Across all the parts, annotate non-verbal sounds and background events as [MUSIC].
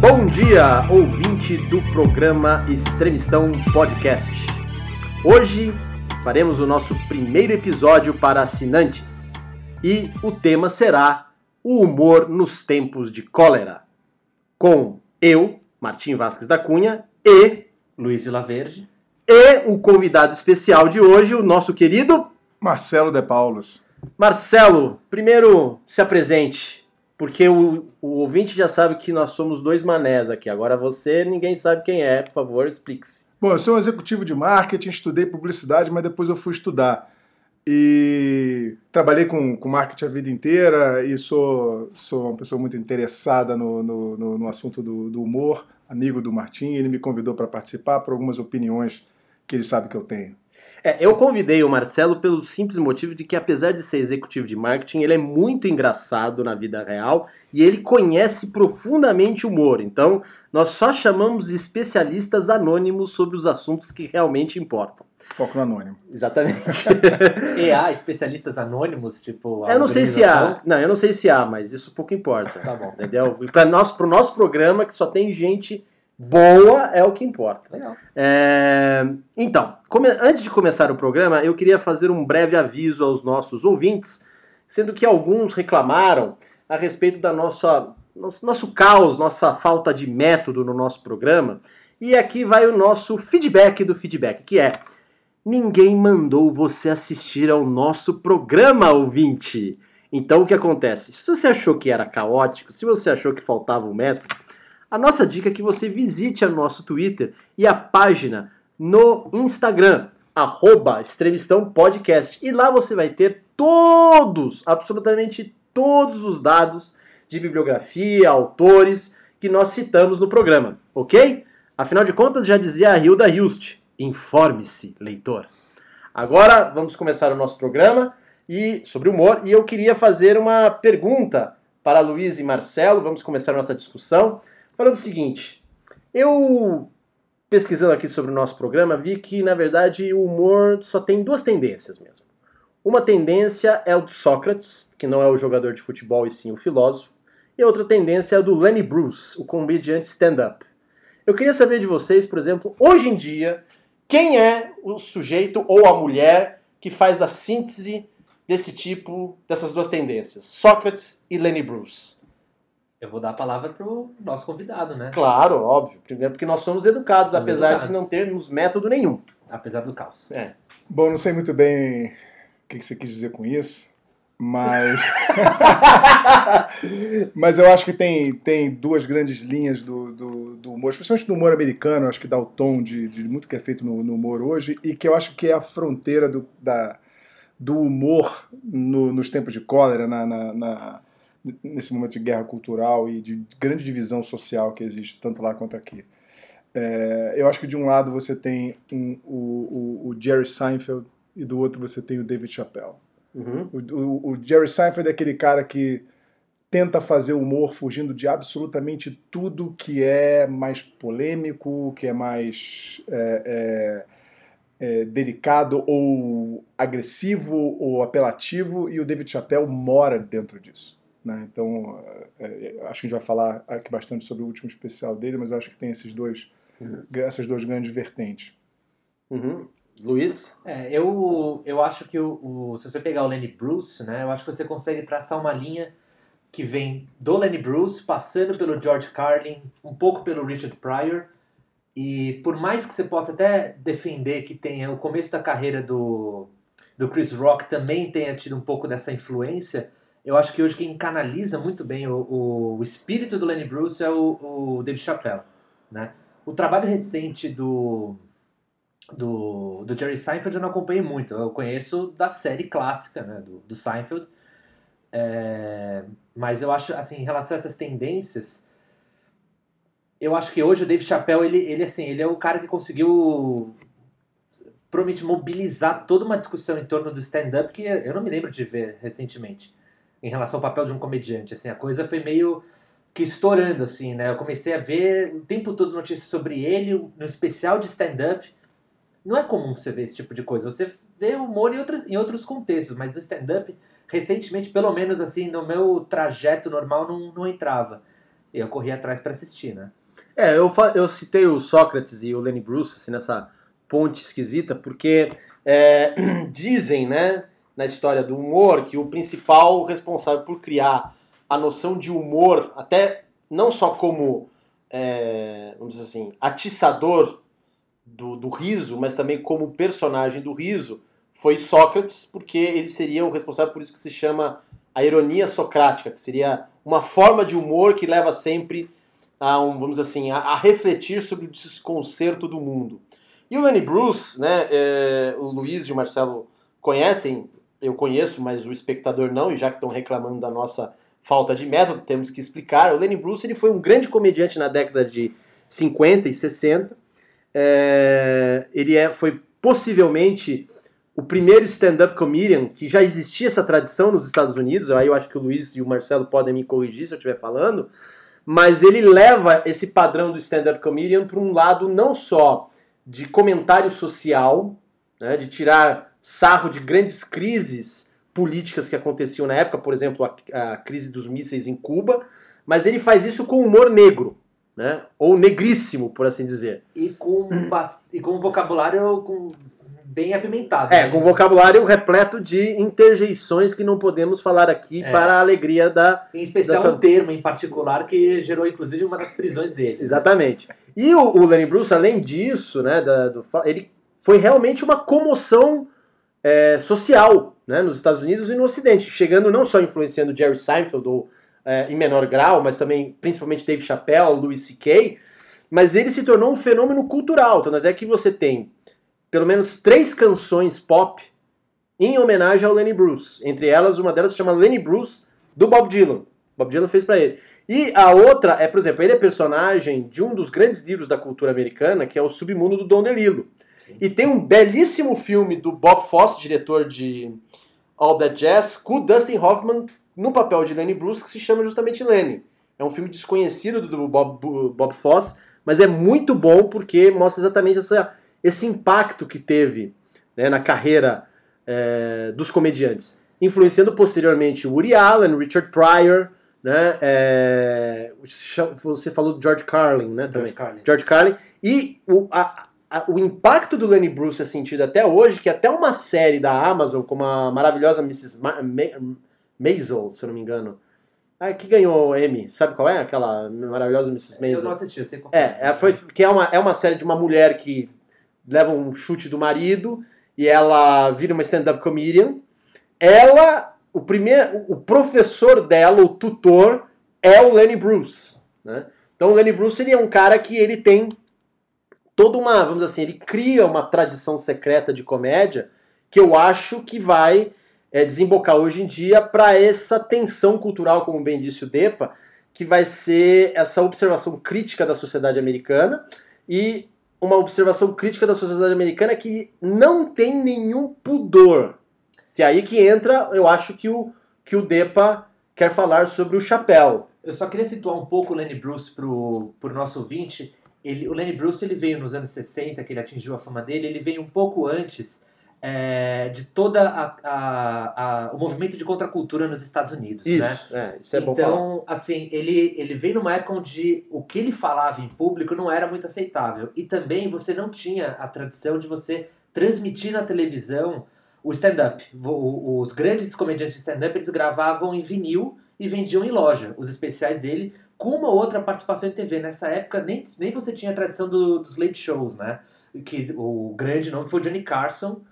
Bom dia, ouvinte do programa Extremistão Podcast. Hoje faremos o nosso primeiro episódio para assinantes e o tema será o humor nos tempos de cólera. Com eu, Martim Vasques da Cunha, e Luiz Vila Verde. E o convidado especial de hoje, o nosso querido Marcelo De Paulos. Marcelo, primeiro se apresente, porque o, o ouvinte já sabe que nós somos dois manés aqui. Agora você, ninguém sabe quem é, por favor, explique-se. Bom, eu sou um executivo de marketing, estudei publicidade, mas depois eu fui estudar. E trabalhei com, com marketing a vida inteira e sou, sou uma pessoa muito interessada no, no, no, no assunto do, do humor, amigo do Martim. Ele me convidou para participar por algumas opiniões que ele sabe que eu tenho. É, eu convidei o Marcelo pelo simples motivo de que, apesar de ser executivo de marketing, ele é muito engraçado na vida real e ele conhece profundamente o humor. Então, nós só chamamos especialistas anônimos sobre os assuntos que realmente importam. Foco no anônimo. Exatamente. [LAUGHS] E há [LAUGHS] especialistas anônimos, tipo. a eu não sei se há. Não, eu não sei se há, mas isso pouco importa. Tá bom. Entendeu? E para pro nosso programa, que só tem gente boa, é o que importa. Legal. É, Então, come- antes de começar o programa, eu queria fazer um breve aviso aos nossos ouvintes, sendo que alguns reclamaram a respeito da nossa nosso, nosso caos, nossa falta de método no nosso programa. E aqui vai o nosso feedback do feedback, que é: ninguém mandou você assistir ao nosso programa, ouvinte. Então o que acontece? Se você achou que era caótico, se você achou que faltava um método, a nossa dica é que você visite o nosso Twitter e a página no Instagram, arroba Podcast. E lá você vai ter todos, absolutamente todos os dados de bibliografia, autores que nós citamos no programa, ok? Afinal de contas, já dizia a Hilda Hilst, informe-se, leitor. Agora vamos começar o nosso programa e sobre humor e eu queria fazer uma pergunta para Luiz e Marcelo. Vamos começar a nossa discussão falando o seguinte: eu pesquisando aqui sobre o nosso programa vi que na verdade o humor só tem duas tendências mesmo. Uma tendência é o de Sócrates, que não é o jogador de futebol e sim o filósofo, e a outra tendência é a do Lenny Bruce, o comediante stand-up. Eu queria saber de vocês, por exemplo, hoje em dia, quem é o sujeito ou a mulher que faz a síntese desse tipo, dessas duas tendências, Sócrates e Lenny Bruce? Eu vou dar a palavra pro nosso convidado, né? Claro, óbvio. Primeiro porque nós somos educados, Somos apesar educados. de não termos método nenhum. Apesar do caos. É. Bom, não sei muito bem o que que você quis dizer com isso, mas. [LAUGHS] mas eu acho que tem, tem duas grandes linhas do, do, do humor, especialmente no humor americano, acho que dá o tom de, de muito que é feito no, no humor hoje, e que eu acho que é a fronteira do, da, do humor no- nos tempos de cólera, na, na- na- nesse momento de guerra cultural e de grande divisão social que existe, tanto lá quanto aqui. É, eu acho que de um lado você tem um- o, o- o Jerry Seinfeld e do outro você tem o David Chappelle. Uhum. O, o- Jerry Seinfeld é aquele cara que tenta fazer humor fugindo de absolutamente tudo que é mais polêmico, que é mais é, é, é, delicado ou agressivo ou apelativo, e o David Chappelle mora dentro disso. Né? Então, é, é, acho que a gente vai falar aqui bastante sobre o último especial dele, mas acho que tem esses dois, essas duas grandes vertentes. Uhum. Luiz? É, eu, eu acho que o, o- se você pegar o Lenny Bruce, né, eu acho que você consegue traçar uma linha que vem do Lenny Bruce, passando pelo George Carlin, um pouco pelo Richard Pryor, e por mais que você possa até defender que tenha o começo da carreira do, do Chris Rock também tenha tido um pouco dessa influência, eu acho que hoje quem canaliza muito bem o, o, espírito do Lenny Bruce é o, o David Chappelle, né? O trabalho recente do do, do Jerry Seinfeld eu não acompanhei muito. Eu conheço da série clássica né, do, do Seinfeld. É, mas eu acho, assim, em relação a essas tendências, eu acho que hoje o Dave Chappelle, ele, ele, assim, ele é o cara que conseguiu provavelmente mobilizar toda uma discussão em torno do stand-up que eu não me lembro de ver recentemente em relação ao papel de um comediante. Assim, a coisa foi meio que estourando, assim, né? Eu comecei a ver o tempo todo notícias sobre ele, no especial de stand-up, não é comum você ver esse tipo de coisa. Você vê humor em outros, em outros contextos, mas o stand-up, recentemente, pelo menos assim, no meu trajeto normal, não, não entrava. Eu corri atrás para assistir, né? É, eu, eu citei o Sócrates e o Lenny Bruce assim, nessa ponte esquisita, porque é, [CLEARS THROAT] dizem, né, na história do humor, que o principal responsável por criar a noção de humor, até não só como, é, vamos dizer assim, atiçador do, do riso, mas também como personagem do riso, foi Sócrates, porque ele seria o responsável por isso que se chama a ironia socrática, que seria uma forma de humor que leva sempre a um, vamos assim, a, a refletir sobre o desconcerto do mundo. E o Lenny Bruce, né, é, o Luiz e o Marcelo conhecem, eu conheço, mas o espectador não, e já que estão reclamando da nossa falta de método, temos que explicar. O Lenny Bruce ele foi um grande comediante na década de 50 e 60. É, ele é, foi possivelmente o primeiro stand-up comedian, que já existia essa tradição nos Estados Unidos, aí eu acho que o Luiz e o Marcelo podem me corrigir se eu estiver falando, mas ele leva esse padrão do stand-up comedian para um lado não só de comentário social, né, de tirar sarro de grandes crises políticas que aconteciam na época, por exemplo, a, a crise dos mísseis em Cuba, mas ele faz isso com humor negro né? Ou negríssimo, por assim dizer. E com, e com vocabulário com, bem apimentado. É, né? com vocabulário repleto de interjeições que não podemos falar aqui é. para a alegria da. Em especial da sua... um termo em particular que gerou, inclusive, uma das prisões dele. Exatamente. E o, o Lenny Bruce, além disso, né, da, do, ele foi realmente uma comoção é, social né, nos Estados Unidos e no Ocidente, chegando não só influenciando Jerry Seinfeld ou é, em menor grau, mas também principalmente Dave Chappelle, Louis C.K., mas ele se tornou um fenômeno cultural, tanto até que você tem pelo menos três canções pop em homenagem ao Lenny Bruce. Entre elas, uma delas se chama Lenny Bruce, do Bob Dylan. Bob Dylan fez para ele. E a outra é, por exemplo, ele é personagem de um dos grandes livros da cultura americana, que é o Submundo do Dom DeLillo. E tem um belíssimo filme do Bob Fosse, diretor de All That Jazz, com o Dustin Hoffman no papel de Lenny Bruce, que se chama justamente Lenny. É um filme desconhecido do Bob, Bob Fosse, mas é muito bom porque mostra exatamente essa, esse impacto que teve né, na carreira é, dos comediantes, influenciando posteriormente Woody Allen, Richard Pryor, né, é, você falou do George Carlin, né, George Carlin. George Carlin, e o, a, a, o impacto do Lenny Bruce é sentido até hoje, que até uma série da Amazon, como a maravilhosa Mrs. Ma Ma Maisel, se eu não me engano. Ah, que ganhou Emmy, sabe qual é? Aquela maravilhosa Mrs. Maisel. Eu não assisti, eu sei qual é. É, foi, que é uma, é uma série de uma mulher que leva um chute do marido e ela vira uma stand-up comedian. Ela, o primeiro, o professor dela, o tutor, é o Lenny Bruce, né? Então o Lenny Bruce ele é um cara que ele tem toda uma, vamos assim, ele cria uma tradição secreta de comédia que eu acho que vai é, desembocar hoje em dia para essa tensão cultural, como bem disse o Depa, que vai ser essa observação crítica da sociedade americana e uma observação crítica da sociedade americana que não tem nenhum pudor. Que é aí que entra, eu acho que o, que o Depa quer falar sobre o chapéu. Eu só queria situar um pouco o Lenny Bruce para o nosso ouvinte. Ele, o Lenny Bruce ele veio nos anos 60, que ele atingiu a fama dele, ele veio um pouco antes é, de toda a, a, a, o movimento de contracultura nos Estados Unidos, isso, né? É, isso é então, bom assim, ele, ele veio numa época onde o que ele falava em público não era muito aceitável. E também você não tinha a tradição de você transmitir na televisão o stand-up. Os grandes comediantes de stand-up, eles gravavam em vinil e vendiam em loja os especiais dele, com uma outra participação em TV. Nessa época, nem, nem você tinha a tradição do, dos late shows, né? Que o grande nome foi Johnny Carson,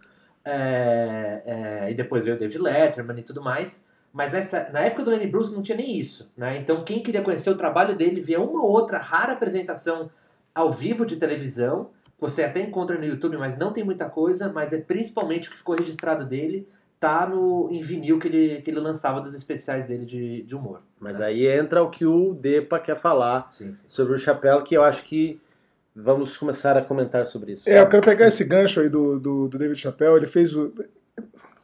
é, é, e depois veio o David Letterman e tudo mais. Mas nessa, na época do Lenny Bruce não tinha nem isso. Né? Então quem queria conhecer o trabalho dele via uma ou outra rara apresentação ao vivo de televisão. Você até encontra no YouTube, mas não tem muita coisa. Mas é principalmente o que ficou registrado dele tá no, em vinil que ele, que ele lançava dos especiais dele de, de humor. Mas né? aí entra o que o Depa quer falar sim, sim. sobre o chapéu, que eu acho que Vamos começar a comentar sobre isso. É, eu quero pegar esse gancho aí do, do, do David Chappelle. Ele fez o.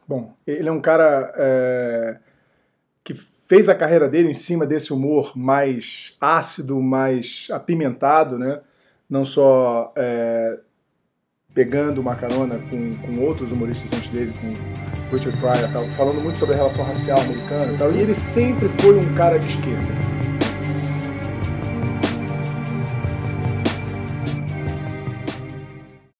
Bom, ele é um cara é, que fez a carreira dele em cima desse humor mais ácido, mais apimentado, né? Não só é, pegando uma carona com, com outros humoristas antes dele, com Richard Pryor, falando muito sobre a relação racial americana e tal, e ele sempre foi um cara de esquerda.